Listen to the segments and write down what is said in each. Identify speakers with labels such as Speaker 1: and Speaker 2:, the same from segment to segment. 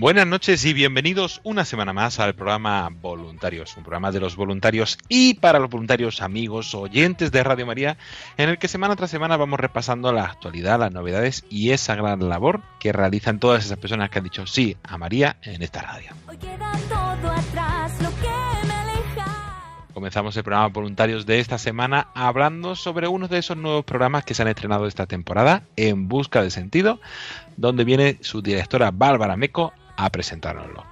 Speaker 1: Buenas noches y bienvenidos una semana más al programa Voluntarios, un programa de los voluntarios y para los voluntarios amigos, oyentes de Radio María, en el que semana tras semana vamos repasando la actualidad, las novedades y esa gran labor que realizan todas esas personas que han dicho sí a María en esta radio.
Speaker 2: Hoy queda todo atrás, lo que me.
Speaker 1: Comenzamos el programa Voluntarios de esta semana hablando sobre uno de esos nuevos programas que se han estrenado esta temporada, En Busca de Sentido, donde viene su directora Bárbara Meco a presentárnoslo.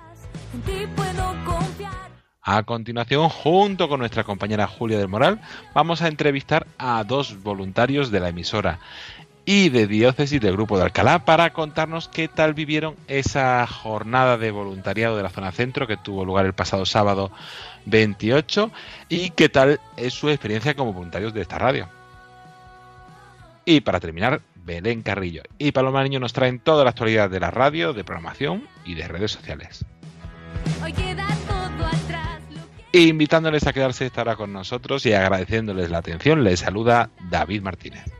Speaker 1: A continuación, junto con nuestra compañera Julia del Moral, vamos a entrevistar a dos voluntarios de la emisora y de diócesis del Grupo de Alcalá para contarnos qué tal vivieron esa jornada de voluntariado de la zona centro que tuvo lugar el pasado sábado 28 y qué tal es su experiencia como voluntarios de esta radio. Y para terminar, Belén Carrillo y Paloma Niño nos traen toda la actualidad de la radio, de programación y de redes sociales.
Speaker 2: Hoy queda todo atrás, lo que
Speaker 1: Invitándoles a quedarse esta hora con nosotros y agradeciéndoles la atención, les saluda David Martínez.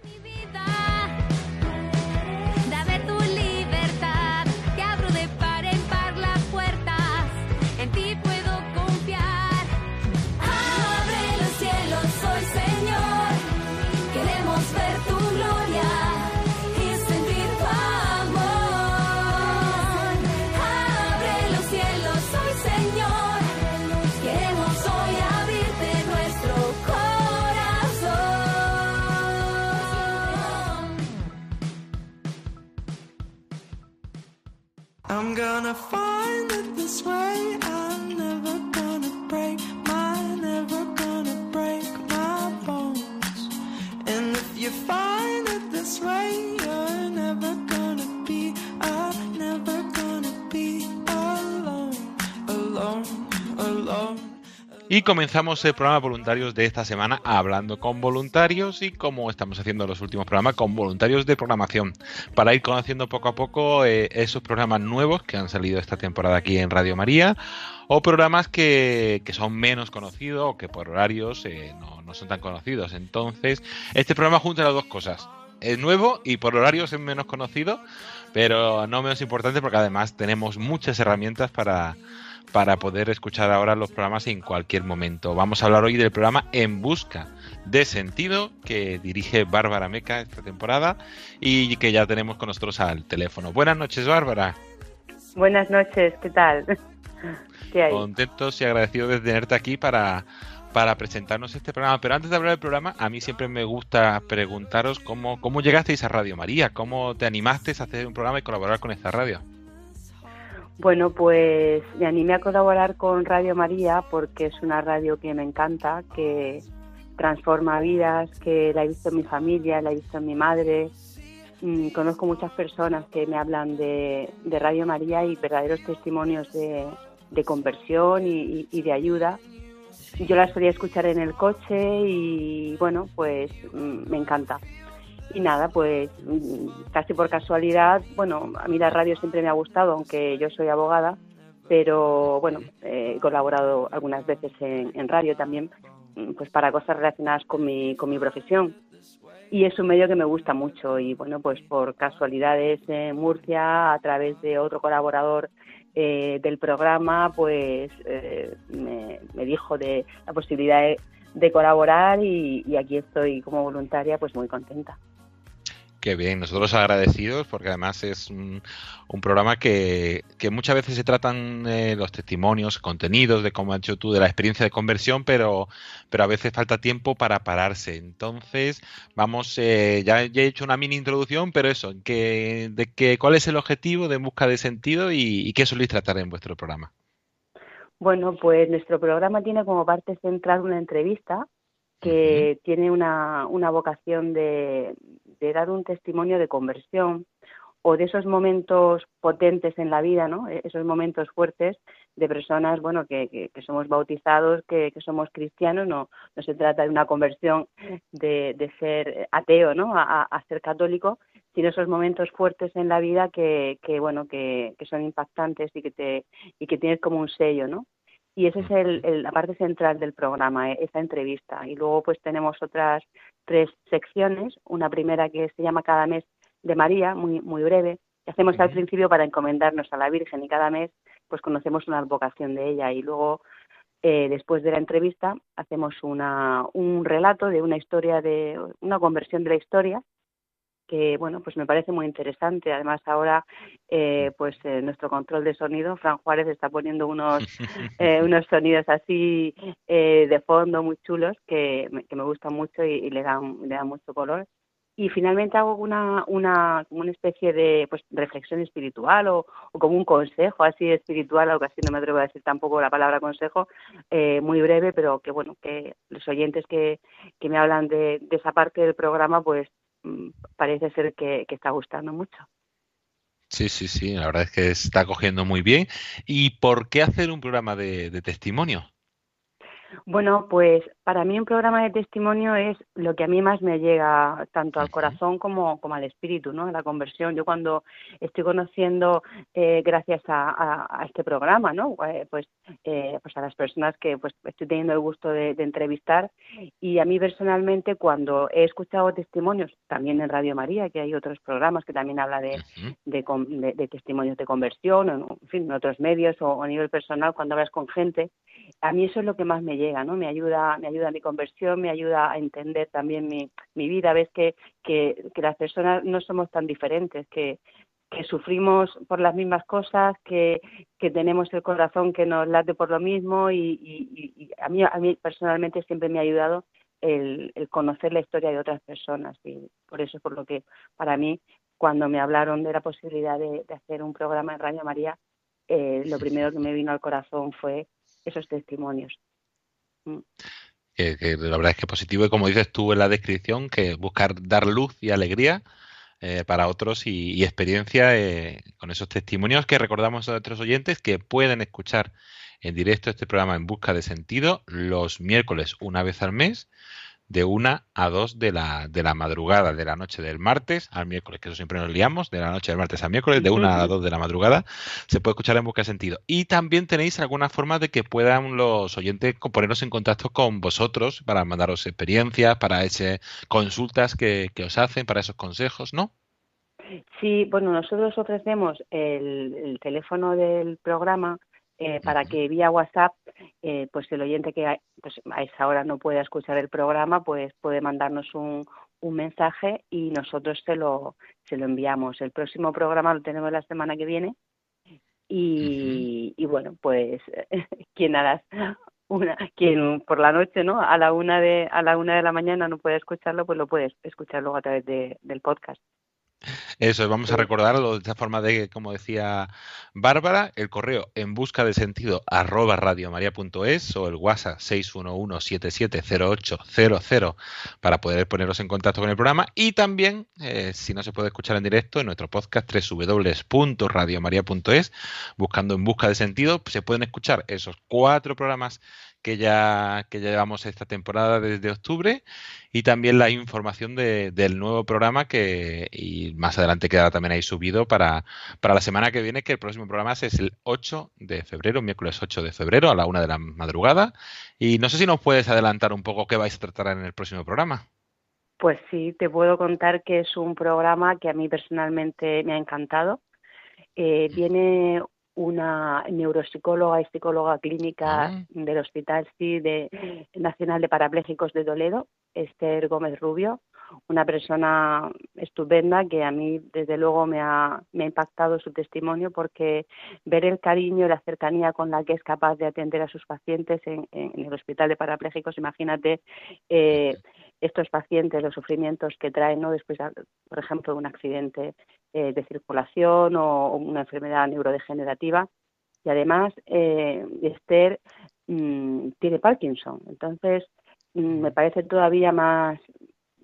Speaker 2: Y
Speaker 1: comenzamos el programa voluntarios de esta semana hablando con voluntarios y como estamos haciendo los últimos programas con voluntarios de programación para ir conociendo poco a poco eh, esos programas nuevos que han salido esta temporada aquí en Radio María o programas que, que son menos conocidos o que por horarios eh, no, no son tan conocidos. Entonces, este programa junta las dos cosas. Es nuevo y por horarios es menos conocido, pero no menos importante porque además tenemos muchas herramientas para, para poder escuchar ahora los programas en cualquier momento. Vamos a hablar hoy del programa En Busca de Sentido que dirige Bárbara Meca esta temporada y que ya tenemos con nosotros al teléfono. Buenas noches, Bárbara.
Speaker 3: Buenas noches, ¿qué tal? ¿Qué hay?
Speaker 1: Contentos y agradecidos de tenerte aquí para, para presentarnos este programa. Pero antes de hablar del programa, a mí siempre me gusta preguntaros cómo, cómo llegasteis a Radio María, cómo te animasteis a hacer un programa y colaborar con esta radio.
Speaker 3: Bueno, pues me animé a colaborar con Radio María porque es una radio que me encanta, que transforma vidas, que la he visto en mi familia, la he visto en mi madre. Mm, conozco muchas personas que me hablan de, de Radio María y verdaderos testimonios de, conversión y de ayuda. Yo las solía escuchar en el coche y bueno, pues mm, me encanta. Y nada, pues mm, casi por casualidad, bueno, a mí la radio siempre me ha gustado, aunque yo soy abogada, pero bueno, he colaborado algunas veces en, radio también, mm, pues para cosas relacionadas con mi, con mi profesión. y es un medio que me gusta mucho y bueno, pues por casualidades en Murcia, a través de otro colaborador eh, del programa, pues eh, me, dijo de la posibilidad de, colaborar y aquí estoy como voluntaria pues muy contenta.
Speaker 1: Qué bien, nosotros agradecidos porque además es un, un programa que, que, muchas veces se tratan eh, los testimonios, contenidos de cómo has hecho tú de la experiencia de conversión, pero, pero a veces falta tiempo para pararse. Entonces, vamos, eh, ya, ya, he hecho una mini introducción, pero eso, que, de que, ¿cuál es el objetivo de busca de sentido y, y qué soléis tratar en vuestro programa?
Speaker 3: Bueno, pues nuestro programa tiene como parte central una entrevista que uh -huh. tiene una, una vocación de, de dar un testimonio de conversión o de esos momentos potentes en la vida, ¿no? E-, esos momentos fuertes de personas, bueno, que, que, somos bautizados, que, que, somos cristianos, no, no se trata de una conversión de, de ser ateo, ¿no? A, a, ser católico, sino esos momentos fuertes en la vida que, que bueno, que, que son impactantes y que te y que tienes como un sello, ¿no? Y esa es el, el, la parte central del programa, eh, esa entrevista. Y luego pues tenemos otras tres secciones. Una primera que se llama Cada mes de María, muy, muy breve, que hacemos al principio para encomendarnos a la Virgen y cada mes pues conocemos una advocación de ella y luego eh, después de la entrevista hacemos una, un relato de una historia de una conversión de la historia que bueno pues me parece muy interesante. Además ahora eh, pues eh, nuestro control de sonido Fran Juárez está poniendo unos eh, unos sonidos así eh, de fondo muy chulos que, que me gustan mucho y, y, le dan le dan mucho color. Y finalmente hago una una como una especie de pues reflexión espiritual o, o como un consejo así espiritual algo así no me atrevo a decir tampoco la palabra consejo eh, muy breve pero que bueno que los oyentes que, que me hablan de, de esa parte del programa pues parece ser que, que está gustando mucho.
Speaker 1: Sí, sí, sí, la verdad es que está cogiendo muy bien. ¿Y por qué hacer un programa de, de testimonio?
Speaker 3: Bueno, pues para mí un programa de testimonio es lo que a mí más me llega tanto al corazón como, como al espíritu, ¿no? A la conversión. Yo cuando estoy conociendo, eh, gracias a, a, a, este programa, ¿no? Eh, pues, eh, pues a las personas que pues estoy teniendo el gusto de, de, entrevistar y a mí personalmente cuando he escuchado testimonios, también en Radio María, que hay otros programas que también habla de, -huh. de, de, testimonios de conversión, o, en fin, en otros medios o, o a nivel personal, cuando hablas con gente, a mí eso es lo que más me llega, ¿no? Me ayuda, me ayuda a mi conversión, me ayuda a entender también mi, mi vida. Ves que, que, que las personas no somos tan diferentes, que, que sufrimos por las mismas cosas, que, que tenemos el corazón que nos late por lo mismo y, y, y a, mí, a mí personalmente siempre me ha ayudado el, el conocer la historia de otras personas y por eso es por lo que para mí cuando me hablaron de la posibilidad de, de hacer un programa en Radio María, eh, lo primero que me vino al corazón fue esos testimonios.
Speaker 1: Mm. Que, la verdad es que positivo y como dices tú en la descripción, que buscar dar luz y alegría eh, para otros y, y experiencia eh, con esos testimonios que recordamos a nuestros oyentes que pueden escuchar en directo este programa en busca de sentido los miércoles una vez al mes de una a dos de la, de la madrugada, de la noche del martes al miércoles, que eso siempre nos liamos, de la noche del martes al miércoles, de una a dos de la madrugada, se puede escuchar en busca de sentido. Y también tenéis alguna forma de que puedan los oyentes ponernos en contacto con vosotros para mandaros experiencias, para ese consultas que, que os hacen, para esos consejos, ¿no?
Speaker 3: Sí, bueno, nosotros ofrecemos el, el teléfono del programa eh, para que vía WhatsApp, eh, pues el oyente que pues, a esa hora no pueda escuchar el programa, pues puede mandarnos un, un mensaje y nosotros se lo, se lo enviamos. El próximo programa lo tenemos la semana que viene y, y bueno, pues quien a las una, quien por la noche, ¿no? A la una de a la una de la mañana no puede escucharlo, pues lo puedes escuchar luego a través de, del podcast.
Speaker 1: Eso, vamos a recordarlo de esta forma de, como decía Bárbara, el correo en busca de sentido arroba radiomaria.es o el WhatsApp 611-770800 para poder poneros en contacto con el programa. Y también, eh, si no se puede escuchar en directo, en nuestro podcast www.radiomaria.es buscando en busca de sentido, se pueden escuchar esos cuatro programas que ya, que ya llevamos esta temporada desde octubre y también la información de, del nuevo programa que y más adelante quedará también ahí subido para, para la semana que viene, que el próximo programa es el 8 de febrero, miércoles 8 de febrero a la una de la madrugada. Y no sé si nos puedes adelantar un poco qué vais a tratar en el próximo programa.
Speaker 3: Pues sí, te puedo contar que es un programa que a mí personalmente me ha encantado. Eh, viene una neuropsicóloga y psicóloga clínica
Speaker 1: Ah.
Speaker 3: del Hospital sí, de, Nacional de Parapléjicos de Toledo, Esther Gómez Rubio, una persona estupenda que a mí desde luego me ha, me ha impactado su testimonio porque ver el cariño y la cercanía con la que es capaz de atender a sus pacientes en, en el Hospital de Parapléjicos, imagínate eh, estos pacientes, los sufrimientos que traen ¿no? después, de, por ejemplo, de un accidente eh, de circulación o una enfermedad neurodegenerativa. Y además, eh, Esther mmm, tiene Parkinson. Entonces, mmm, me parece todavía más,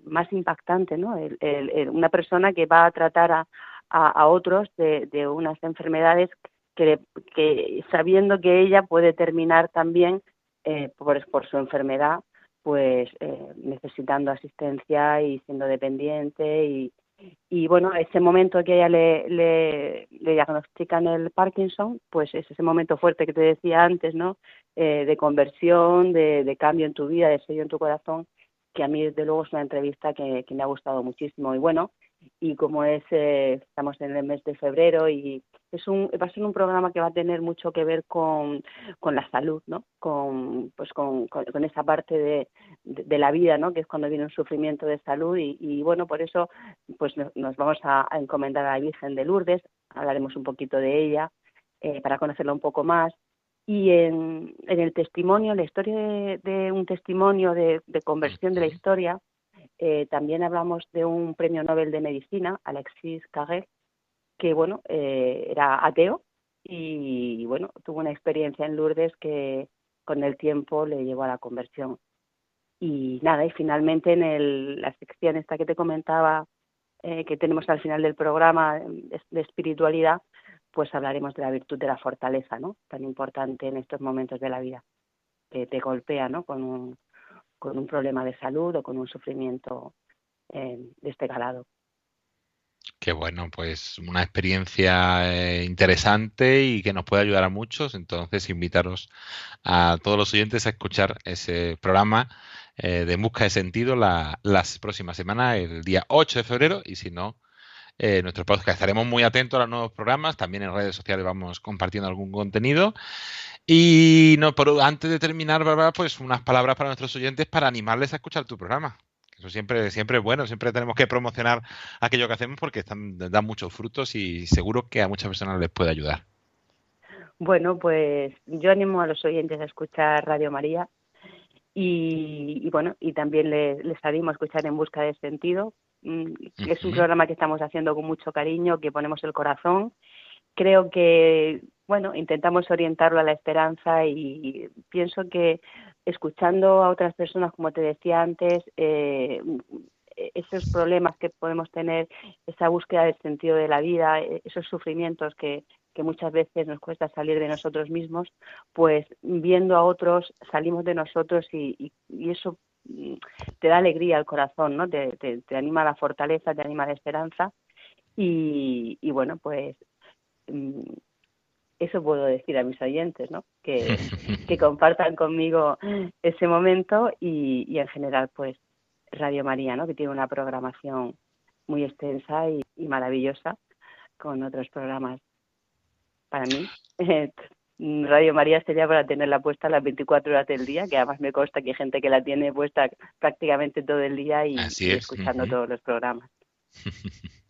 Speaker 3: más impactante, ¿no? El, una persona que va a tratar a, a, otros de, de, unas enfermedades que, que, sabiendo que ella puede terminar también eh, por, por su enfermedad, pues eh, necesitando asistencia y siendo dependiente y, y bueno, ese momento que ella le, le, le, diagnostican el Parkinson, pues es ese momento fuerte que te decía antes, ¿no? Eh, de conversión, de, de, cambio en tu vida, de sello en tu corazón, que a mí desde luego es una entrevista que, que me ha gustado muchísimo. Y bueno, y como es, eh, estamos en el mes de febrero y es un, va a ser un programa que va a tener mucho que ver con, con la salud, ¿no? Con, pues con, con, esa parte de, de, la vida, ¿no? Que es cuando viene un sufrimiento de salud y, y bueno, por eso pues nos, nos vamos a, a, encomendar a la Virgen de Lourdes, hablaremos un poquito de ella eh, para conocerla un poco más. Y en, en el testimonio, la historia de, de un testimonio de, de conversión de la historia, eh, también hablamos de un premio Nobel de Medicina, Alexis Carrel, que bueno, eh, era ateo y bueno, tuvo una experiencia en Lourdes que con el tiempo le llevó a la conversión. Y nada, y finalmente en el, la sección esta que te comentaba, eh, que tenemos al final del programa de, de espiritualidad, pues hablaremos de la virtud de la fortaleza, ¿no? Tan importante en estos momentos de la vida, que te golpea, ¿no? Con un, con un problema de salud o con un sufrimiento eh, de este calado.
Speaker 1: Qué bueno, pues una experiencia eh, interesante y que nos puede ayudar a muchos. Entonces, invitaros a todos los oyentes a escuchar ese programa eh, de Busca de Sentido la, las próximas semanas, el día 8 de febrero, y si no, eh, nuestro podcast. Estaremos muy atentos a los nuevos programas. También en redes sociales vamos compartiendo algún contenido. Y no, pero antes de terminar, Bárbara, pues unas palabras para nuestros oyentes para animarles a escuchar tu programa. Eso siempre, siempre es bueno, siempre tenemos que promocionar aquello que hacemos porque están, dan muchos frutos y seguro que a muchas personas les puede ayudar.
Speaker 3: Bueno, pues yo animo a los oyentes a escuchar Radio María y, bueno, y también les, les, animo a escuchar En Busca de Sentido. Es un programa que estamos haciendo con mucho cariño, que ponemos el corazón. Creo que, bueno, intentamos orientarlo a la esperanza y pienso que escuchando a otras personas, como te decía antes, eh, esos problemas que podemos tener, esa búsqueda del sentido de la vida, esos sufrimientos que, que muchas veces nos cuesta salir de nosotros mismos, pues viendo a otros salimos de nosotros y, y, y eso te da alegría al corazón, ¿no? Te, te, te, anima a la fortaleza, te anima a la esperanza y, y bueno, pues eso puedo decir a mis oyentes, ¿no? Que, que compartan conmigo ese momento y, y, en general, pues Radio María, ¿no? Que tiene una programación muy extensa y, y maravillosa con otros programas. Para mí, Radio María sería para tenerla puesta las 24 horas del día, que además me consta que hay gente que la tiene puesta prácticamente todo el día y, y escuchando uh -huh. todos los programas.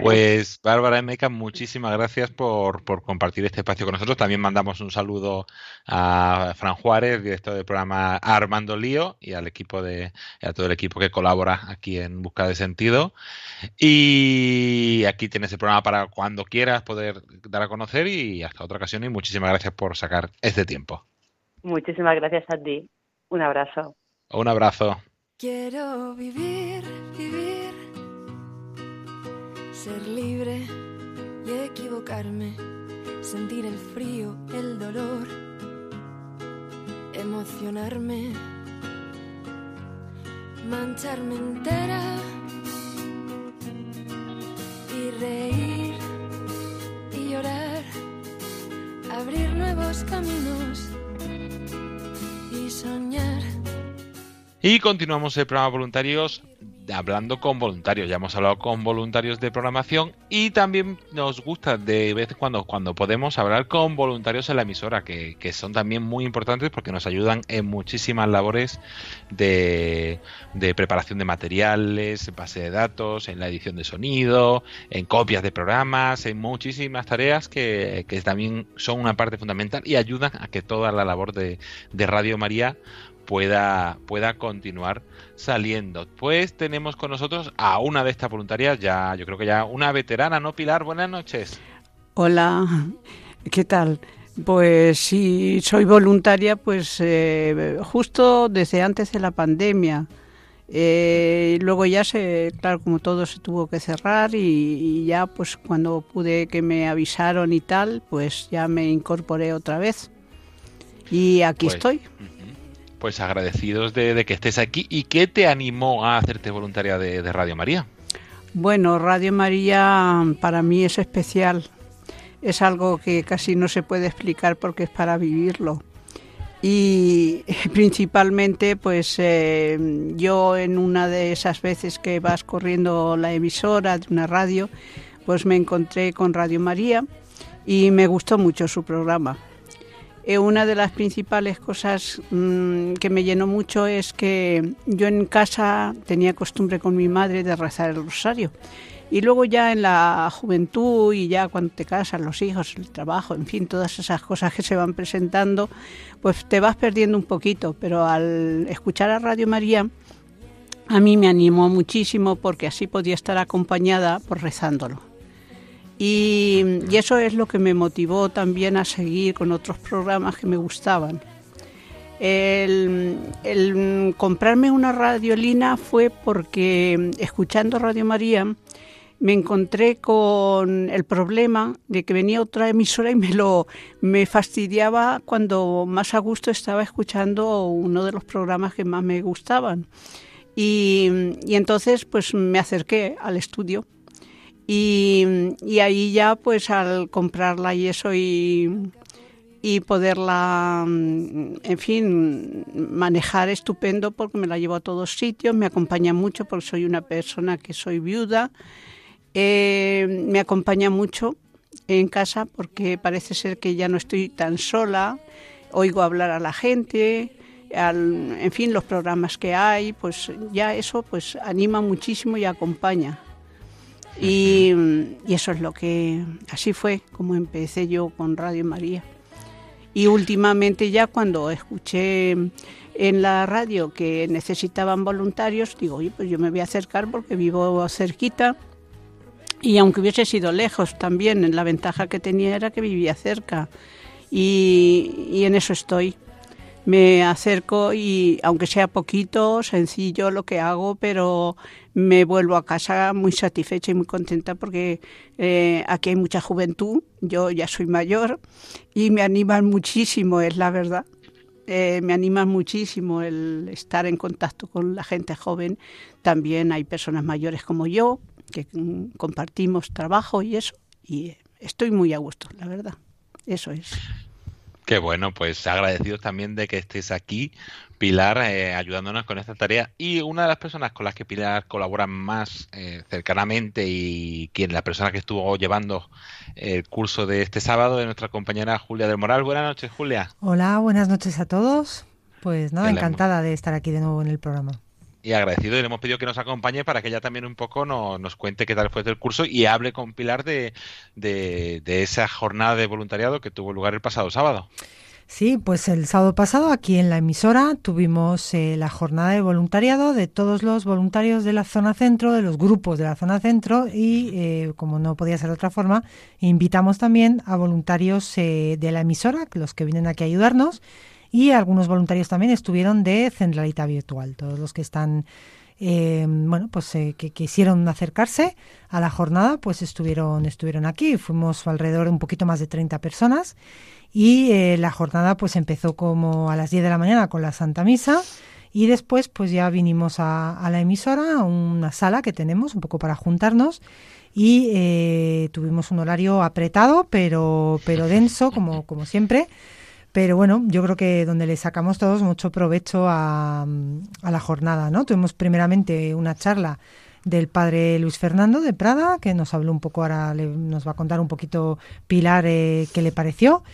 Speaker 1: Pues Bárbara Emeca, muchísimas gracias por, por, compartir este espacio con nosotros. También mandamos un saludo a Fran Juárez, director del programa Armando Lío, y al equipo de a todo el equipo que colabora aquí en Busca de Sentido. Y aquí tienes el programa para cuando quieras poder dar a conocer y hasta otra ocasión. Y muchísimas gracias por sacar este tiempo.
Speaker 3: Muchísimas gracias a ti. Un abrazo.
Speaker 1: Un abrazo.
Speaker 4: Quiero vivir, vivir ser libre y equivocarme, sentir el frío, el dolor, emocionarme, mancharme entera y reír y llorar, abrir nuevos caminos y soñar.
Speaker 1: Y continuamos el programa Voluntarios hablando con voluntarios. Ya hemos hablado con voluntarios de programación y también nos gusta de vez en cuando, cuando podemos, hablar con voluntarios en la emisora, que, que son también muy importantes porque nos ayudan en muchísimas labores de, de preparación de materiales, en base de datos, en la edición de sonido, en copias de programas, en muchísimas tareas que, que también son una parte fundamental y ayudan a que toda la labor de, de Radio María pueda, pueda continuar saliendo. Pues tenemos con nosotros a una de estas voluntarias, ya yo creo que ya una veterana, ¿no, Pilar? Buenas noches.
Speaker 5: Hola, ¿qué tal? Pues sí, soy voluntaria, pues eh, justo desde antes de la pandemia. Eh, luego ya se, claro, como todo se tuvo que cerrar y, y, ya pues cuando pude que me avisaron y tal, pues ya me incorporé otra vez. Y aquí
Speaker 1: Pues,
Speaker 5: estoy.
Speaker 1: Pues agradecidos de, que estés aquí. ¿Y qué te animó a hacerte voluntaria de, Radio María?
Speaker 5: Bueno, Radio María para mí es especial. Es algo que casi no se puede explicar porque es para vivirlo. Y principalmente, pues eh, yo en una de esas veces que vas corriendo la emisora de una radio, pues me encontré con Radio María y me gustó mucho su programa. Eh, una de las principales cosas mmm, que me llenó mucho es que yo en casa tenía costumbre con mi madre de rezar el rosario. Y luego ya en la juventud y ya cuando te casas, los hijos, el trabajo, en fin, todas esas cosas que se van presentando, pues te vas perdiendo un poquito. Pero al escuchar a Radio María, a mí me animó muchísimo porque así podía estar acompañada por rezándolo. Y, eso es lo que me motivó también a seguir con otros programas que me gustaban. El, el, comprarme una radiolina fue porque escuchando Radio María me encontré con el problema de que venía otra emisora y me lo me fastidiaba cuando más a gusto estaba escuchando uno de los programas que más me gustaban. Y, y entonces pues me acerqué al estudio y, y, ahí ya pues al comprarla y eso y, y, poderla, en fin, manejar estupendo porque me la llevo a todos sitios, me acompaña mucho porque soy una persona que soy viuda, eh, me acompaña mucho en casa porque parece ser que ya no estoy tan sola, oigo hablar a la gente, al, en fin, los programas que hay, pues ya eso pues anima muchísimo y acompaña. Y, y, eso es lo que, así fue como empecé yo con Radio María. Y últimamente ya cuando escuché en la radio que necesitaban voluntarios, digo, oye, pues yo me voy a acercar porque vivo cerquita. Y aunque hubiese sido lejos también, la ventaja que tenía era que vivía cerca. Y, y en eso estoy me acerco y aunque sea poquito, sencillo lo que hago, pero me vuelvo a casa muy satisfecha y muy contenta porque eh, aquí hay mucha juventud, yo ya soy mayor y me animan muchísimo, es la verdad. Eh, me anima muchísimo el estar en contacto con la gente joven. También hay personas mayores como yo que mm, compartimos trabajo y eso. Y estoy muy a gusto, la verdad. Eso es.
Speaker 1: Qué bueno, pues agradecidos también de que estés aquí, Pilar, eh, ayudándonos con esta tarea. Y una de las personas con las que Pilar colabora más eh, cercanamente y quien la persona que estuvo llevando el curso de este sábado es nuestra compañera Julia del Moral. Buenas noches, Julia.
Speaker 6: Hola, buenas noches a todos. Pues nada, encantada de estar aquí de nuevo en el programa
Speaker 1: y agradecido y le hemos pedido que nos acompañe para que ella también un poco no, nos cuente qué tal fue el curso y hable con Pilar de, de, de, esa jornada de voluntariado que tuvo lugar el pasado sábado.
Speaker 6: Sí, pues el sábado pasado aquí en la emisora tuvimos eh, la jornada de voluntariado de todos los voluntarios de la zona centro, de los grupos de la zona centro y, eh, como no podía ser de otra forma, invitamos también a voluntarios eh, de la emisora, los que vienen aquí a ayudarnos, y algunos voluntarios también estuvieron de Centralita Virtual, todos los que están, eh, bueno, pues eh, que quisieron acercarse a la jornada, pues estuvieron, estuvieron aquí, fuimos alrededor de un poquito más de 30 personas y eh, la jornada pues empezó como a las 10 de la mañana con la Santa Misa y después pues ya vinimos a, a la emisora, a una sala que tenemos un poco para juntarnos y eh, tuvimos un horario apretado pero, pero denso como, como siempre Pero bueno, yo creo que donde le sacamos todos mucho provecho a, a la jornada, ¿no? Tuvimos primeramente una charla del padre Luis Fernando de Prada, que nos habló un poco, ahora le- nos va a contar un poquito Pilar eh, qué le pareció.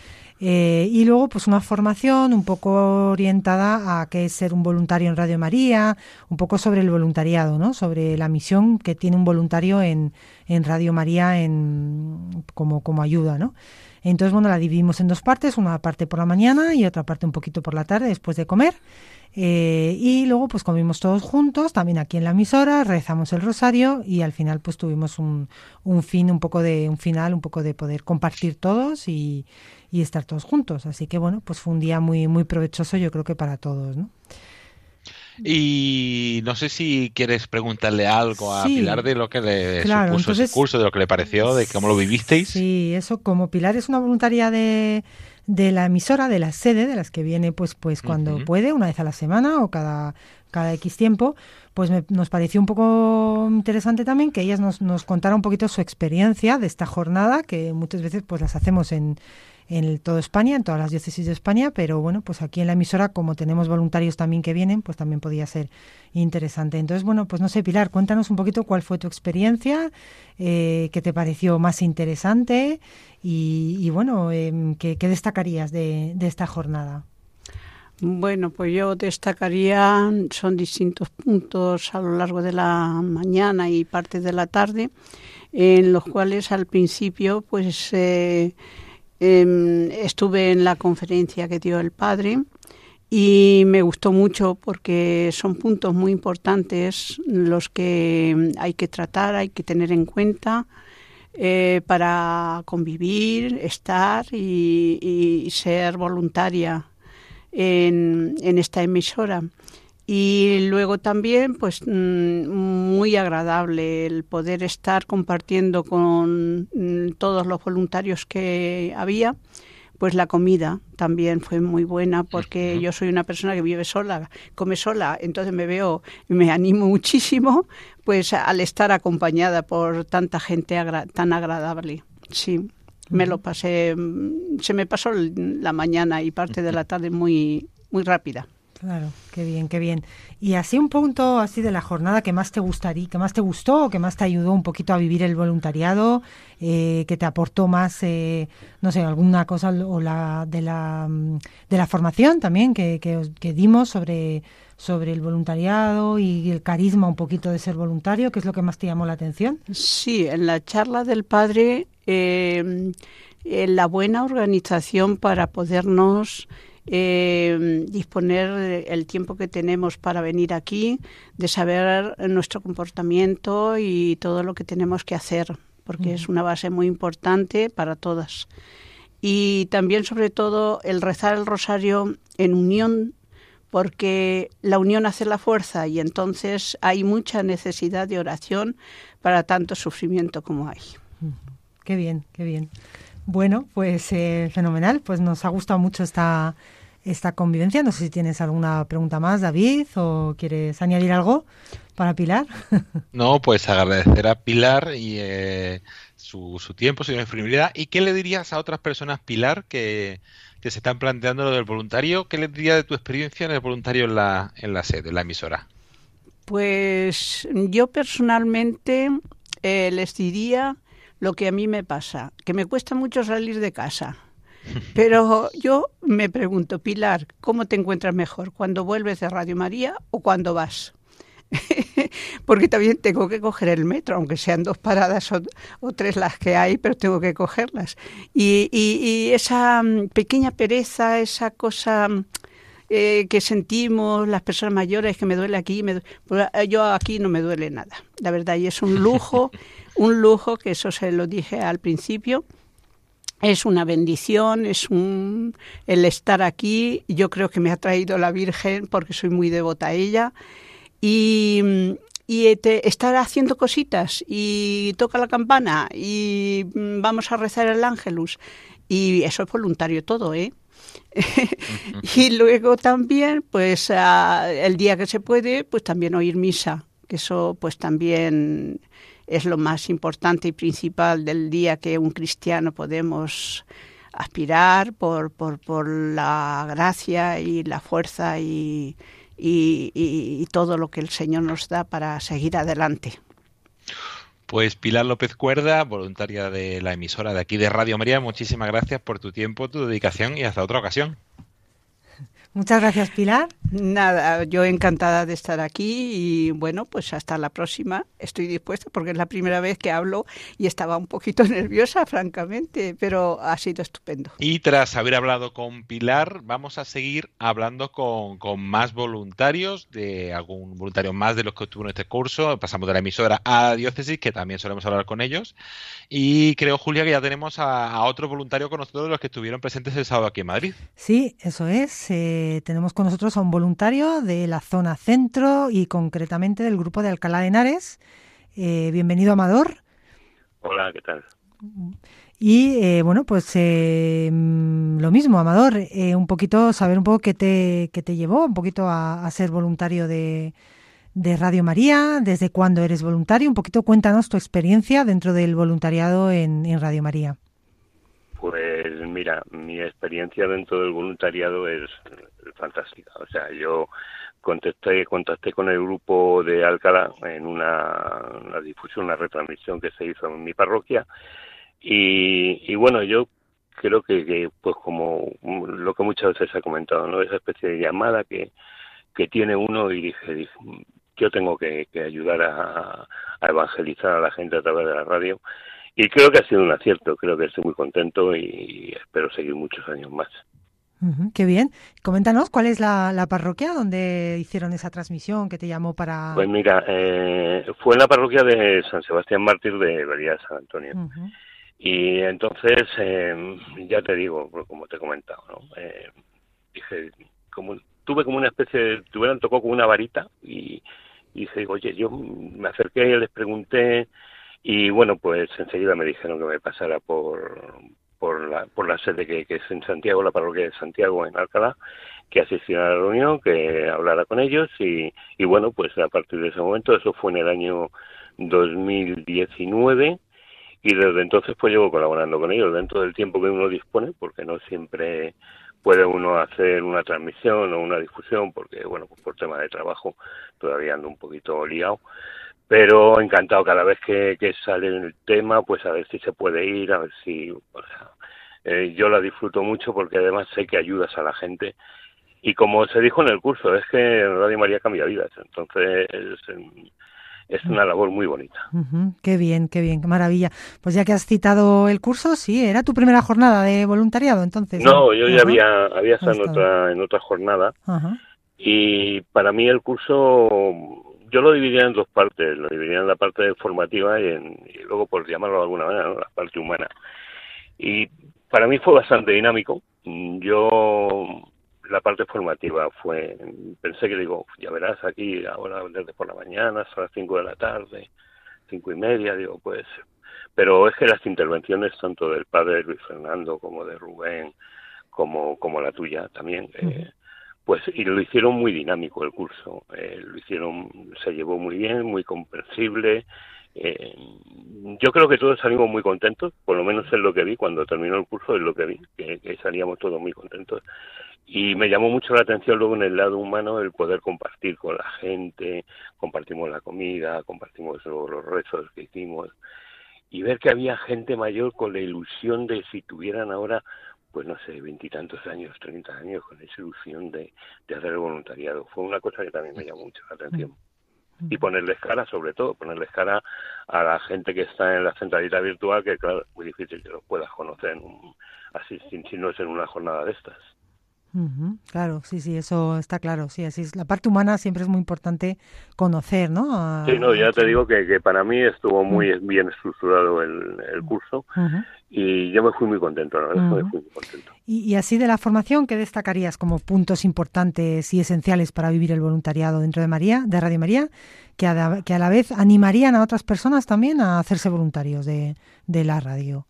Speaker 6: Eh, y luego, pues una formación un poco orientada a qué es ser un voluntario en Radio María, un poco sobre el voluntariado, ¿no? Sobre la misión que tiene un voluntario en, en Radio María en, como, como ayuda, ¿no? Entonces, bueno, la dividimos en dos partes, una parte por la mañana y otra parte un poquito por la tarde después de comer. Eh, y luego pues comimos todos juntos, también aquí en la emisora, rezamos el rosario y al final pues tuvimos un, un fin, un poco de, un final, un poco de poder compartir todos y, y estar todos juntos. Así que bueno, pues fue un día muy, muy provechoso yo creo que para todos, ¿no?
Speaker 1: Y no sé si quieres preguntarle algo a
Speaker 6: Sí.
Speaker 1: Pilar de lo que le
Speaker 6: Claro,
Speaker 1: supuso
Speaker 6: entonces-
Speaker 1: ese curso, de lo que le pareció, de cómo lo vivisteis.
Speaker 6: Sí, eso como Pilar es una voluntaria de, de la emisora, de la sede, de las que viene pues pues cuando
Speaker 1: Ujú.
Speaker 6: puede, una vez a la semana o cada, cada X tiempo, pues me- nos pareció un poco interesante también que ellas nos, nos contara un poquito su experiencia de esta jornada, que muchas veces pues las hacemos en, en todo España, en todas las diócesis de España, pero bueno, pues aquí en la emisora, como tenemos voluntarios también que vienen, pues también podía ser interesante. Entonces, bueno, pues no sé, Pilar, cuéntanos un poquito cuál fue tu experiencia, eh, qué te pareció más interesante y, y bueno, em, ¿qué, destacarías de, de esta jornada?
Speaker 5: Bueno, pues yo destacaría, son distintos puntos a lo largo de la mañana y parte de la tarde, en los cuales al principio pues eh, em, estuve en la conferencia que dio el padre y me gustó mucho porque son puntos muy importantes los que hay que tratar, hay que tener en cuenta eh, para convivir, estar y, ser voluntaria en esta emisora. Y luego también, pues mm, muy agradable el poder estar compartiendo con mm, todos los voluntarios que había. Pues la comida también fue muy buena porque yo soy una persona que vive sola, come sola, entonces me veo, me animo muchísimo, pues al estar acompañada por tanta gente agra- tan agradable. Sí, me lo pasé, mm, se me pasó la mañana y parte de la tarde muy, muy rápida.
Speaker 6: Claro, qué bien, qué bien. Y así un punto así de la jornada que más te gustaría, que más te gustó, que más te ayudó un poquito a vivir el voluntariado, eh, que te aportó más, eh, no sé, alguna cosa o la de la mm, de la formación también que, que, que dimos sobre sobre el voluntariado y el carisma un poquito de ser voluntario, que es lo que más te llamó la atención.
Speaker 5: Sí, en la charla del padre, eh, la buena organización para podernos eh, disponer el tiempo que tenemos para venir aquí, de saber nuestro comportamiento y todo lo que tenemos que hacer, porque es una base muy importante para todas. Y también, sobre todo, el rezar el rosario en unión porque la unión hace la fuerza y entonces hay mucha necesidad de oración para tanto sufrimiento como hay.
Speaker 6: Qué bien, qué bien. Bueno, pues eh, fenomenal. Pues nos ha gustado mucho esta, esta convivencia. No sé si tienes alguna pregunta más, David, o quieres añadir algo para Pilar.
Speaker 1: No, pues agradecer a Pilar y eh, su, su tiempo, su disponibilidad. ¿Y qué le dirías a otras personas, Pilar, que, que se están planteando lo del voluntario? ¿Qué le dirías de tu experiencia en el voluntario en la, en la sede, en la emisora?
Speaker 5: Pues yo personalmente eh, les diría lo que a mí me pasa, que me cuesta mucho salir de casa. Pero yo me pregunto, Pilar, ¿cómo te encuentras mejor? ¿Cuando vuelves de Radio María o cuando vas? Porque también tengo que coger el metro, aunque sean dos paradas o, tres las que hay, pero tengo que cogerlas. Y, y- y esa mm, pequeña pereza, esa cosa mm, eh, que sentimos las personas mayores, que me duele aquí, me du- pues, eh, yo aquí no me duele nada, la verdad, y es un lujo, un lujo, que eso se lo dije al principio, es una bendición, es un el estar aquí. Yo creo que me ha traído la Virgen porque soy muy devota a ella y, y te- estar haciendo cositas y toca la campana y mm, vamos a rezar el ángelus y eso es voluntario todo, ¿eh? y luego también, pues ah, el día que se puede, pues también oír misa, que eso pues también es lo más importante y principal del día que un cristiano podemos aspirar por, por, por la gracia y la fuerza y, y, y, todo lo que el Señor nos da para seguir adelante.
Speaker 1: Pues Pilar López Cuerda, voluntaria de la emisora de aquí de Radio María, muchísimas gracias por tu tiempo, tu dedicación y hasta otra ocasión.
Speaker 6: Muchas gracias, Pilar.
Speaker 5: Nada, yo encantada de estar aquí y bueno, pues hasta la próxima. Estoy dispuesta porque es la primera vez que hablo y estaba un poquito nerviosa, francamente, pero ha sido estupendo.
Speaker 1: Y tras haber hablado con Pilar, vamos a seguir hablando con, con más voluntarios, de algún voluntario más de los que estuvo en este curso. Pasamos de la emisora a la diócesis, que también solemos hablar con ellos. Y creo, Julia, que ya tenemos a, a otro voluntario con nosotros de los que estuvieron presentes el sábado aquí en Madrid.
Speaker 6: Sí, eso es. Eh, tenemos con nosotros a un voluntario de la zona centro y concretamente del grupo de Alcalá de Henares. Eh, bienvenido, Amador.
Speaker 7: Hola, ¿qué tal?
Speaker 6: Y eh, bueno, pues eh, lo mismo, Amador, eh, un poquito, saber un poco qué te, qué te llevó un poquito a, a ser voluntario de, de, Radio María, desde cuándo eres voluntario, un poquito cuéntanos tu experiencia dentro del voluntariado en, en Radio María.
Speaker 7: Pues mira, mi experiencia dentro del voluntariado es fantástica. O sea, yo contacté, contacté con el grupo de Alcalá en una, difusión, una retransmisión que se hizo en mi parroquia. Y, y bueno, yo creo que, que, pues como lo que muchas veces se ha comentado, ¿no? Esa especie de llamada que, que tiene uno y dije, dije yo tengo que, ayudar a evangelizar a la gente a través de la radio y creo que ha sido un acierto, creo que estoy muy contento y espero seguir muchos años más.
Speaker 6: Uh -huh, qué bien. Coméntanos cuál es la, la, parroquia donde hicieron esa transmisión que te llamó para.
Speaker 7: Pues mira, eh, fue en la parroquia de San Sebastián Mártir de María de San Antonio. Uh -huh. Y entonces, eh, ya te digo, como te he comentado, ¿no? Eh, dije, como tuve como una especie de, tuvieran tocó como una varita y, y dije, oye, yo me acerqué y les pregunté y bueno, pues enseguida me dijeron que me pasara por, por, la, por la sede que, es en Santiago, la parroquia de Santiago, en Alcalá, que asistiera a la reunión, que hablara con ellos y, y bueno, pues a partir de ese momento, eso fue en el año 2019 y desde entonces pues llevo colaborando con ellos. Dentro del tiempo que uno dispone, porque no siempre puede uno hacer una transmisión o una difusión, porque bueno, pues por tema de trabajo todavía ando un poquito liado pero encantado cada vez que, que sale el tema, pues a ver si se puede ir, a ver si, o sea, eh, yo la disfruto mucho porque además sé que ayudas a la gente y como se dijo en el curso, es que Radio María cambia vidas, entonces es, es una labor muy bonita.
Speaker 6: Uh -huh. Qué bien, qué bien, qué maravilla. Pues ya que has citado el curso, sí, era tu primera jornada de voluntariado, entonces.
Speaker 7: No, yo ya uh -huh. había, había estado en otra, en otra jornada uh -huh. y para mí el curso yo lo dividía en dos partes, lo dividía en la parte formativa y, en, y luego, por llamarlo de alguna manera, ¿no? la parte humana. Y para mí fue bastante dinámico. Yo, la parte formativa fue, pensé que digo, ya verás aquí, ahora desde por la mañana hasta las cinco de la tarde, cinco y media, digo, pues, pero es que las intervenciones tanto del padre Luis Fernando como de Rubén, como, como la tuya también, eh, pues y lo hicieron muy dinámico el curso, eh, lo hicieron, se llevó muy bien, muy comprensible. Eh, yo creo que todos salimos muy contentos, por lo menos es lo que vi cuando terminó el curso, es lo que vi, que, que salíamos todos muy contentos. Y me llamó mucho la atención luego en el lado humano el poder compartir con la gente, compartimos la comida, compartimos los rezos que hicimos y ver que había gente mayor con la ilusión de si tuvieran ahora pues no sé, veintitantos años, treinta años, con esa ilusión de, de, hacer el voluntariado. Fue una cosa que también me llamó mucho la atención. Y ponerles cara, sobre todo, ponerles cara a la gente que está en la centralita virtual, que claro, es muy difícil que los puedas conocer un, así, si no es en una jornada de estas.
Speaker 6: Uh -huh, claro, sí, sí, eso está claro. Sí, así es. La parte humana siempre es muy importante conocer, ¿no? A...
Speaker 7: Sí, no, ya te digo que, que para mí estuvo muy uh -huh. bien estructurado el, el curso uh -huh. y yo me fui muy contento, la verdad, me fui muy contento.
Speaker 6: Y, y, así de la formación, ¿qué destacarías como puntos importantes y esenciales para vivir el voluntariado dentro de María, de Radio María, que a, que a la vez animarían a otras personas también a hacerse voluntarios de, de la radio?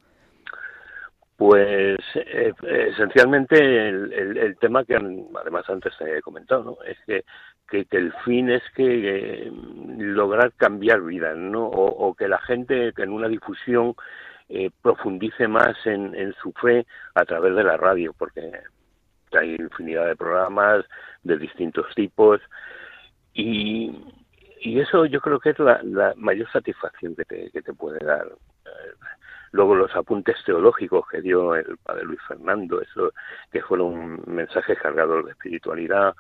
Speaker 7: Pues eh, esencialmente el, tema que además antes he comentado, ¿no? Es que, que, el fin es que eh, lograr cambiar vidas, ¿no? O, que la gente en una difusión eh, profundice más en, su fe a través de la radio, porque hay infinidad de programas de distintos tipos y, y eso yo creo que es la, mayor satisfacción que te, que te puede dar. Luego los apuntes teológicos que dio el padre Luis Fernando, eso que fueron mensajes cargados de espiritualidad,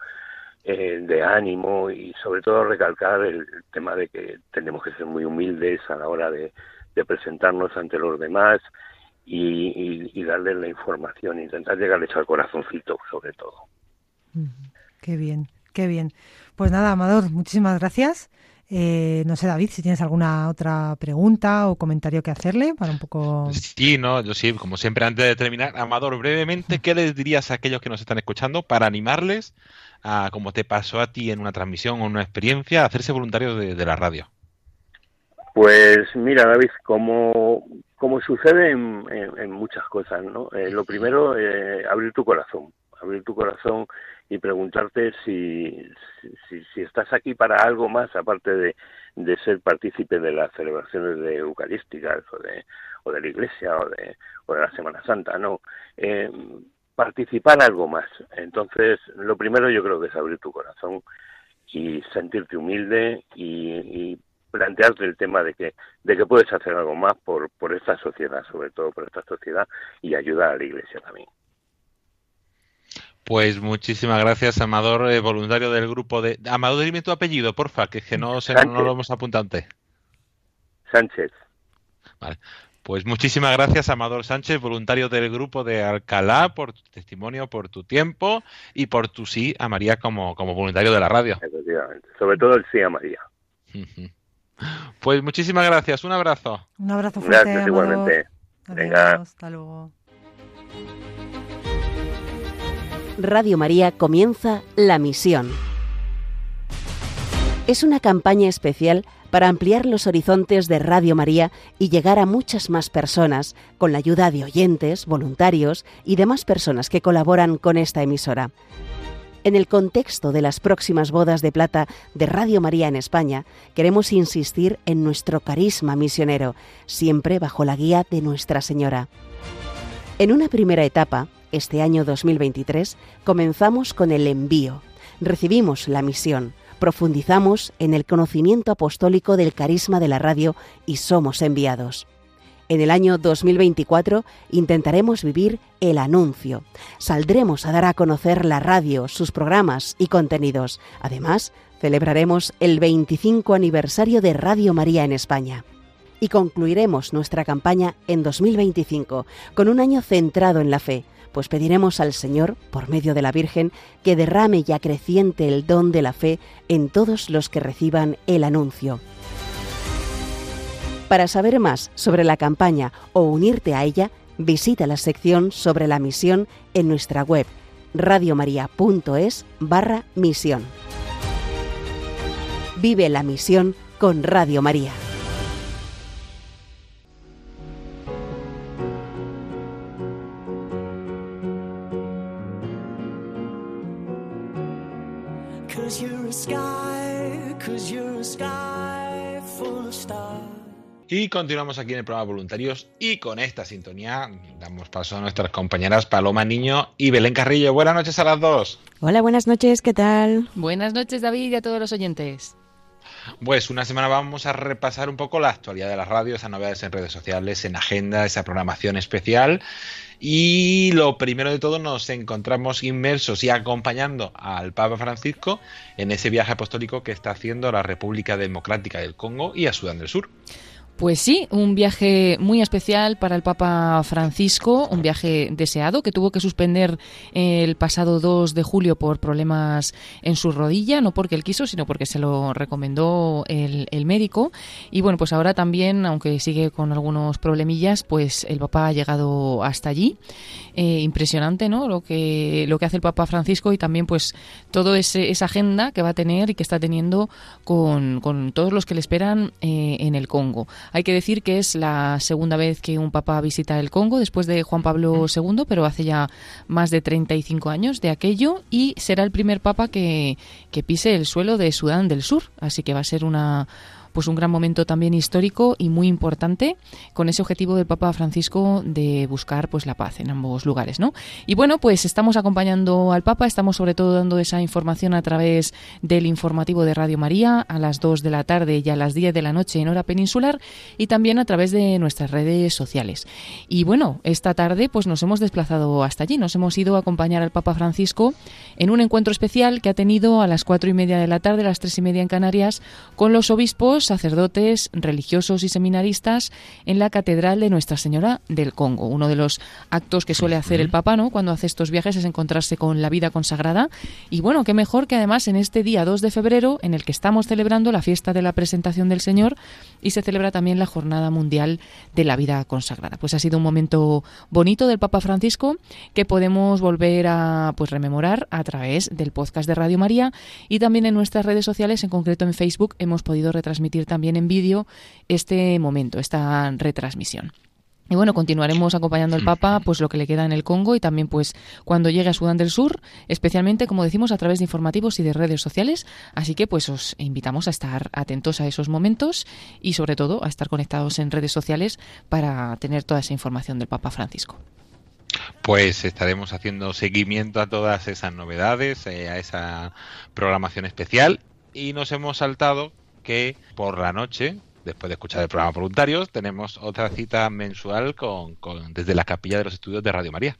Speaker 7: eh, de ánimo y sobre todo recalcar el, tema de que tenemos que ser muy humildes a la hora de, presentarnos ante los demás y, y, darles la información, intentar llegarles al corazoncito sobre todo.
Speaker 6: Qué bien, qué bien. Pues nada, Amador, muchísimas gracias. Eh, no sé, David, si tienes alguna otra pregunta o comentario que hacerle para un poco.
Speaker 1: Sí, no, yo sí, como siempre, antes de terminar, Amador, brevemente, ¿qué les dirías a aquellos que nos están escuchando para animarles a, como te pasó a ti en una transmisión o una experiencia, a hacerse voluntarios de, la radio?
Speaker 7: Pues mira, David, como, como sucede en, muchas cosas, ¿no? Eh, lo primero, eh, abrir tu corazón, abrir tu corazón y preguntarte si, si, si, estás aquí para algo más aparte de, de ser partícipe de las celebraciones de eucarísticas o de, o de la iglesia o de, o de la Semana Santa, no. Eh, participar algo más. Entonces, lo primero yo creo que es abrir tu corazón y sentirte humilde y, y plantearte el tema de que de que puedes hacer algo más por por esta sociedad, sobre todo por esta sociedad y ayudar a la iglesia también.
Speaker 1: Pues muchísimas gracias, Amador, eh, voluntario del grupo de... Amador, dime tu apellido, porfa, que, que no, se, no lo hemos apuntado antes.
Speaker 7: Sánchez.
Speaker 1: Vale. Pues muchísimas gracias, Amador Sánchez, voluntario del grupo de Alcalá, por tu testimonio, por tu tiempo y por tu sí a María como, como voluntario de la radio.
Speaker 7: Efectivamente. Sobre todo el sí a María.
Speaker 1: Pues muchísimas gracias. Un abrazo.
Speaker 6: Un abrazo fuerte.
Speaker 7: Gracias, igualmente. Venga.
Speaker 6: Hasta luego.
Speaker 8: Radio María comienza La Misión. Es una campaña especial para ampliar los horizontes de Radio María y llegar a muchas más personas con la ayuda de oyentes, voluntarios y demás personas que colaboran con esta emisora. En el contexto de las próximas bodas de plata de Radio María en España, queremos insistir en nuestro carisma misionero, siempre bajo la guía de Nuestra Señora. En una primera etapa, este año 2023 comenzamos con el envío. Recibimos la misión, profundizamos en el conocimiento apostólico del carisma de la radio y somos enviados. En el año 2024 intentaremos vivir el anuncio. Saldremos a dar a conocer la radio, sus programas y contenidos. Además, celebraremos el 25 aniversario de Radio María en España y concluiremos nuestra campaña en 2025 con un año centrado en la fe, pues pediremos al Señor, por medio de la Virgen, que derrame y acreciente el don de la fe en todos los que reciban el anuncio. Para saber más sobre la campaña o unirte a ella, visita la sección sobre la misión en nuestra web radiomaria.es barra misión. Vive la misión con Radio María.
Speaker 1: Y continuamos aquí en el programa Voluntarios y con esta sintonía damos paso a nuestras compañeras Paloma Niño y Belén Carrillo. Buenas noches a las dos.
Speaker 9: Hola, buenas noches, ¿qué tal?
Speaker 10: Buenas noches David y a todos los oyentes.
Speaker 1: Pues una semana vamos a repasar un poco la actualidad de la radio, esas novedades en redes sociales, en agenda, esa programación especial. Y lo primero de todo nos encontramos inmersos y acompañando al Papa Francisco en ese viaje apostólico que está haciendo a la República Democrática del Congo y a Sudán del Sur.
Speaker 10: Pues sí, un viaje muy especial para el Papa Francisco, un viaje deseado que tuvo que suspender el pasado 2 de julio por problemas en su rodilla, no porque él quiso, sino porque se lo recomendó el, médico. Y bueno, pues ahora también, aunque sigue con algunos problemillas, pues el Papa ha llegado hasta allí. Eh, impresionante, ¿no? Lo que, lo que hace el Papa Francisco y también pues toda esa agenda que va a tener y que está teniendo con, todos los que le esperan eh, en el Congo. Hay que decir que es la segunda vez que un papa visita el Congo después de Juan Pablo II, pero hace ya más de 35 años de aquello y será el primer papa que, que pise el suelo de Sudán del Sur. Así que va a ser una pues un gran momento también histórico y muy importante con ese objetivo del Papa Francisco de buscar pues la paz en ambos lugares, ¿no? Y bueno, pues estamos acompañando al Papa, estamos sobre todo dando esa información a través del informativo de Radio María a las 2 de la tarde y a las 10 de la noche en hora peninsular y también a través de nuestras redes sociales. Y bueno, esta tarde pues nos hemos desplazado hasta allí, nos hemos ido a acompañar al Papa Francisco en un encuentro especial que ha tenido a las cuatro y media de la tarde, a las tres y media en Canarias, con los obispos, sacerdotes, religiosos y seminaristas en la Catedral de Nuestra Señora del Congo. Uno de los actos que suele hacer el Papa ¿no? cuando hace estos viajes es encontrarse con la vida consagrada. Y bueno, qué mejor que además en este día 2 de febrero, en el que estamos celebrando la fiesta de la presentación del Señor y se celebra también la Jornada Mundial de la Vida Consagrada. Pues ha sido un momento bonito del Papa Francisco que podemos volver a pues rememorar a través del podcast de Radio María y también en nuestras redes sociales, en concreto en Facebook, hemos podido retransmitir también en vídeo este momento, esta retransmisión. Y bueno, continuaremos acompañando al Papa, pues lo que le queda en el Congo y también pues cuando llegue a Sudán del Sur, especialmente como decimos a través de informativos y de redes sociales. Así que pues os invitamos a estar atentos a esos momentos y sobre todo a estar conectados en redes sociales para tener toda esa información del Papa Francisco.
Speaker 1: Pues estaremos haciendo seguimiento a todas esas novedades, eh, a esa programación especial y nos hemos saltado que por la noche, después de escuchar el programa Voluntarios, tenemos otra cita mensual con, con, desde la capilla de los estudios de Radio María.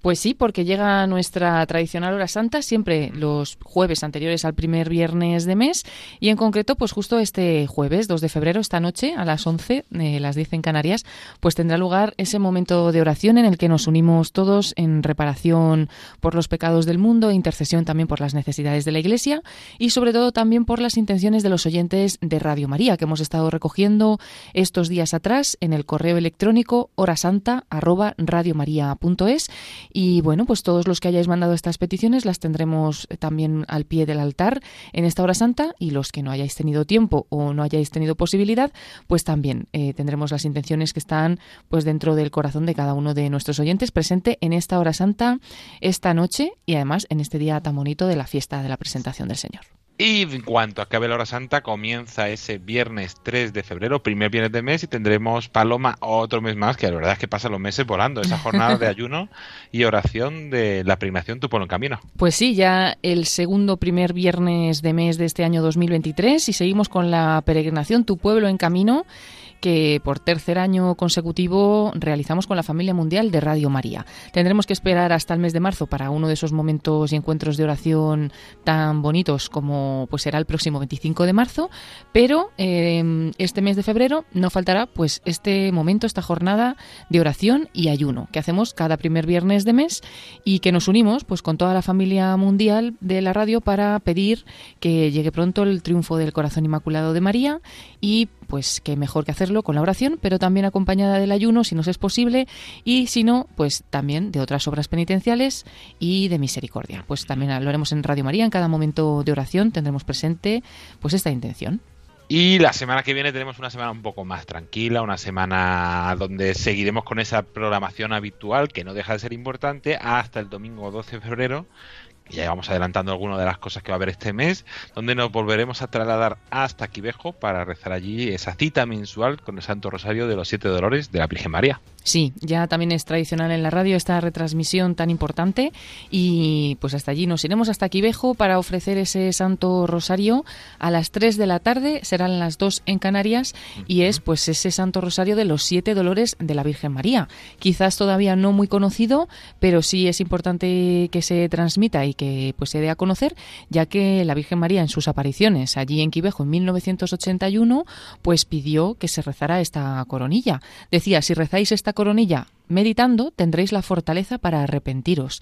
Speaker 10: Pues sí, porque llega nuestra tradicional hora santa siempre los jueves anteriores al primer viernes de mes y en concreto pues justo este jueves 2 de febrero, esta noche a las 11, eh, las 10 en Canarias, pues tendrá lugar ese momento de oración en el que nos unimos todos en reparación por los pecados del mundo, intercesión también por las necesidades de la Iglesia y sobre todo también por las intenciones de los oyentes de Radio María que hemos estado recogiendo estos días atrás en el correo electrónico horasanta@radiomaria.es y bueno, pues todos los que hayáis mandado estas peticiones las tendremos también al pie del altar en esta hora santa y los que no hayáis tenido tiempo o no hayáis tenido posibilidad, pues también eh, tendremos las intenciones que están pues dentro del corazón de cada uno de nuestros oyentes presente en esta hora santa esta noche y además en este día tan bonito de la fiesta de la presentación del Señor.
Speaker 1: Y en cuanto acabe la hora santa, comienza ese viernes 3 de febrero, primer viernes de mes, y tendremos Paloma otro mes más, que la verdad es que pasan los meses volando, esa jornada de ayuno y oración de la pregnación Tu Pueblo en Camino.
Speaker 10: Pues sí, ya el segundo primer viernes de mes de este año 2023 y seguimos con la peregrinación Tu Pueblo en Camino que por tercer año consecutivo realizamos con la familia mundial de Radio María. Tendremos que esperar hasta el mes de marzo para uno de esos momentos y encuentros de oración tan bonitos como pues será el próximo 25 de marzo, pero eh, este mes de febrero no faltará pues este momento, esta jornada de oración y ayuno que hacemos cada primer viernes de mes y que nos unimos pues con toda la familia mundial de la radio para pedir que llegue pronto el triunfo del corazón inmaculado de María y pues que mejor que hacerlo con la oración, pero también acompañada del ayuno si nos es posible y si no, pues también de otras obras penitenciales y de misericordia. Pues también lo haremos en Radio María, en cada momento de oración tendremos presente pues esta intención.
Speaker 1: Y la semana que viene tenemos una semana un poco más tranquila, una semana donde seguiremos con esa programación habitual que no deja de ser importante hasta el domingo 12 de febrero, ya vamos adelantando algunas de las cosas que va a haber este mes, donde nos volveremos a trasladar hasta Quivejo para rezar allí esa cita mensual con el Santo Rosario de los Siete Dolores de la Virgen María.
Speaker 10: Sí, ya también es tradicional en la radio esta retransmisión tan importante y pues hasta allí nos iremos hasta Quivejo para ofrecer ese Santo Rosario a las 3 de la tarde, serán las 2 en Canarias y es pues ese Santo Rosario de los Siete Dolores de la Virgen María. Quizás todavía no muy conocido, pero sí es importante que se transmita y que pues se dé a conocer, ya que la Virgen María en sus apariciones allí en Quivejo en 1981 pues pidió que se rezara esta coronilla. Decía, si rezáis esta coronilla meditando, tendréis la fortaleza para arrepentiros.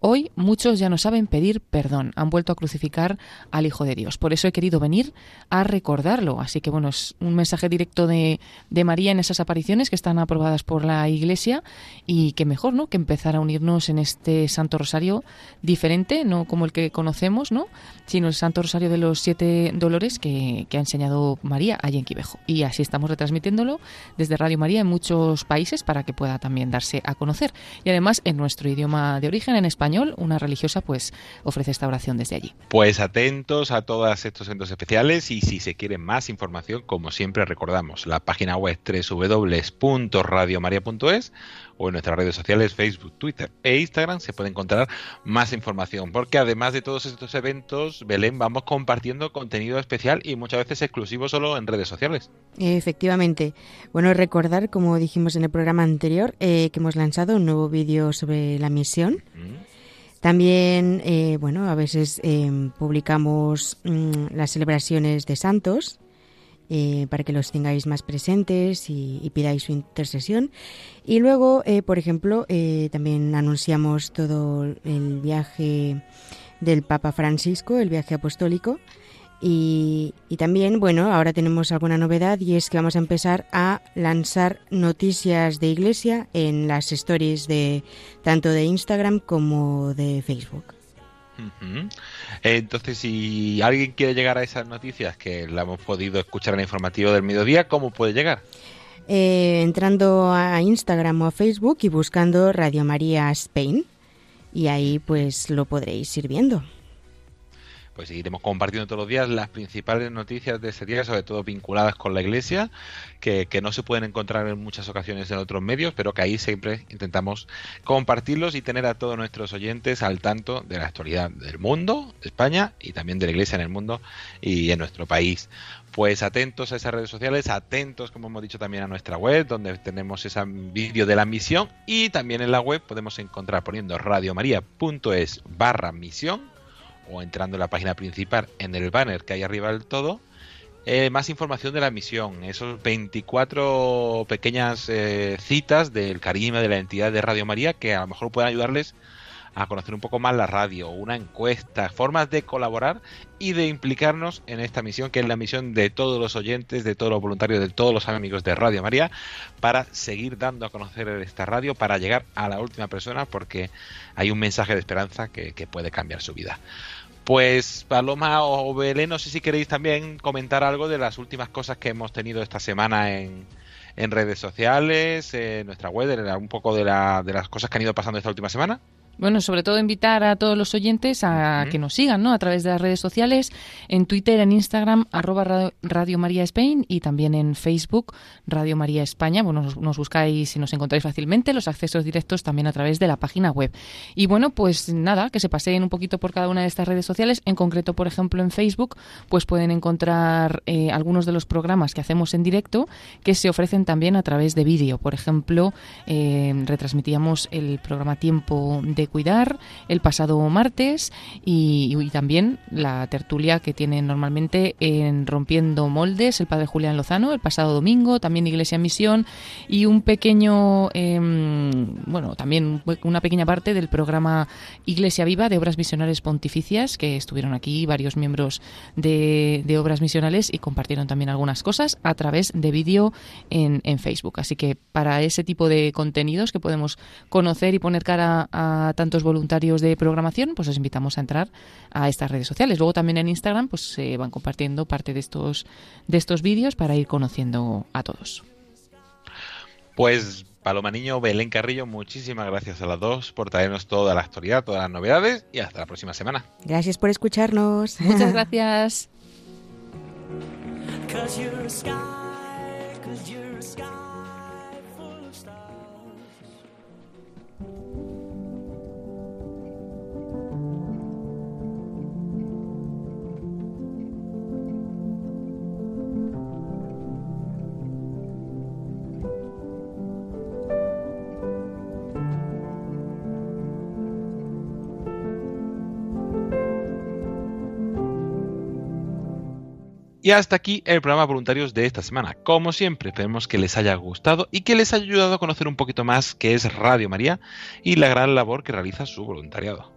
Speaker 10: Hoy muchos ya no saben pedir perdón, han vuelto a crucificar al Hijo de Dios. Por eso he querido venir a recordarlo. Así que bueno, es un mensaje directo de, de, María en esas apariciones que están aprobadas por la Iglesia y que mejor, ¿no? Que empezar a unirnos en este Santo Rosario diferente, no como el que conocemos, ¿no? Sino el Santo Rosario de los Siete Dolores que, que ha enseñado María allí en Quivejo. Y así estamos retransmitiéndolo desde Radio María en muchos países para que pueda también darse a conocer. Y además en nuestro idioma de origen, en español español, una religiosa pues ofrece esta oración desde allí.
Speaker 1: Pues atentos a todos estos eventos especiales y si se quiere más información, como siempre recordamos, la página web www.radiomaria.es o en nuestras redes sociales Facebook, Twitter e Instagram se puede encontrar más información, porque además de todos estos eventos, Belén, vamos compartiendo contenido especial y muchas veces exclusivo solo en redes sociales.
Speaker 9: Efectivamente. Bueno, recordar, como dijimos en el programa anterior, eh, que hemos lanzado un nuevo vídeo sobre la misión. También, eh, bueno, a veces eh, publicamos mm, las celebraciones de santos eh, para que los tengáis más presentes y, pidáis su intercesión. Y luego, eh, por ejemplo, eh, también anunciamos todo el viaje del Papa Francisco, el viaje apostólico. Y, y, también, bueno, ahora tenemos alguna novedad y es que vamos a empezar a lanzar noticias de iglesia en las stories de tanto de Instagram como de Facebook.
Speaker 1: Entonces, si alguien quiere llegar a esas noticias que la hemos podido escuchar en el informativo del mediodía, ¿cómo puede llegar?
Speaker 9: Eh, entrando a Instagram o a Facebook y buscando Radio María Spain. Y ahí pues lo podréis ir viendo
Speaker 1: pues seguiremos compartiendo todos los días las principales noticias de ese día, sobre todo vinculadas con la Iglesia, que, no se pueden encontrar en muchas ocasiones en otros medios, pero que ahí siempre intentamos compartirlos y tener a todos nuestros oyentes al tanto de la actualidad del mundo, de España y también de la Iglesia en el mundo y en nuestro país. Pues atentos a esas redes sociales, atentos, como hemos dicho, también a nuestra web, donde tenemos ese vídeo de la misión y también en la web podemos encontrar poniendo radiomaria.es barra misión o entrando en la página principal en el banner que hay arriba del todo, eh, más información de la misión, esos 24 pequeñas eh, citas del carisma de la entidad de Radio María que a lo mejor pueden ayudarles a conocer un poco más la radio, una encuesta, formas de colaborar y de implicarnos en esta misión, que es la misión de todos los oyentes, de todos los voluntarios, de todos los amigos de Radio María, para seguir dando a conocer esta radio, para llegar a la última persona, porque hay un mensaje de esperanza que, que puede cambiar su vida. Pues Paloma o Belén, no sé si queréis también comentar algo de las últimas cosas que hemos tenido esta semana en, en redes sociales, en nuestra web, un poco de, la, de las cosas que han ido pasando esta última semana.
Speaker 10: Bueno, sobre todo invitar a todos los oyentes a que nos sigan, ¿no? A través de las redes sociales, en Twitter, en Instagram, arroba Radio María Spain y también en Facebook, Radio María España. Bueno, nos, buscáis y nos encontráis fácilmente, los accesos directos también a través de la página web. Y bueno, pues nada, que se paseen un poquito por cada una de estas redes sociales. En concreto, por ejemplo, en Facebook, pues pueden encontrar eh, algunos de los programas que hacemos en directo que se ofrecen también a través de vídeo. Por ejemplo, eh, retransmitíamos el programa Tiempo de Cuidar el pasado martes y, también la tertulia que tienen normalmente en Rompiendo Moldes el padre Julián Lozano el pasado domingo, también Iglesia Misión y un pequeño, em, bueno, también una pequeña parte del programa Iglesia Viva de Obras Misionales Pontificias que estuvieron aquí varios miembros de, Obras Misionales y compartieron también algunas cosas a través de vídeo en, en Facebook. Así que para ese tipo de contenidos que podemos conocer y poner cara a tantos voluntarios de programación, pues os invitamos a entrar a estas redes sociales. Luego también en Instagram pues se van compartiendo parte de estos de estos vídeos para ir conociendo a todos.
Speaker 1: Pues Paloma Niño, Belén Carrillo, muchísimas gracias a las dos por traernos toda la actualidad, todas las novedades y hasta la próxima semana.
Speaker 9: Gracias por escucharnos.
Speaker 10: Muchas gracias.
Speaker 1: Y hasta aquí el programa Voluntarios de esta semana. Como siempre, esperemos que les haya gustado y que les haya ayudado a conocer un poquito más qué es Radio María y la gran labor que realiza su voluntariado.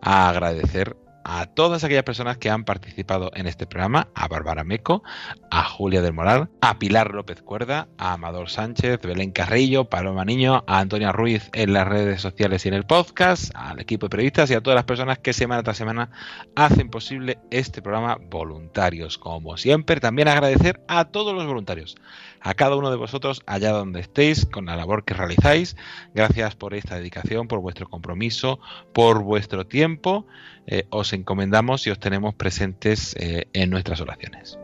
Speaker 1: Agradecer a todas aquellas personas que han participado en este programa, a Bárbara Meco, a Julia del Moral, a Pilar López Cuerda, a Amador Sánchez, Belén Carrillo, Paloma Niño, a Antonia Ruiz en las redes sociales y en el podcast, al equipo de periodistas y a todas las personas que semana tras semana hacen posible este programa voluntarios. Como siempre, también agradecer a todos los voluntarios a cada uno de vosotros allá donde estéis con la labor que realizáis. Gracias por esta dedicación, por vuestro compromiso, por vuestro tiempo. Eh, os encomendamos y os tenemos presentes eh, en nuestras oraciones.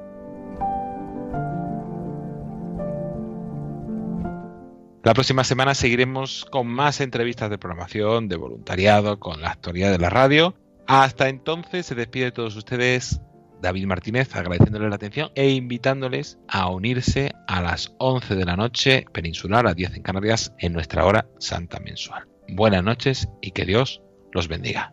Speaker 1: La próxima semana seguiremos con más entrevistas de programación, de voluntariado, con la actualidad de la radio. Hasta entonces se despide de todos ustedes David Martínez agradeciéndoles la atención e invitándoles a unirse a las 11 de la noche peninsular, a 10 en Canarias, en nuestra hora santa mensual. Buenas noches y que Dios los bendiga.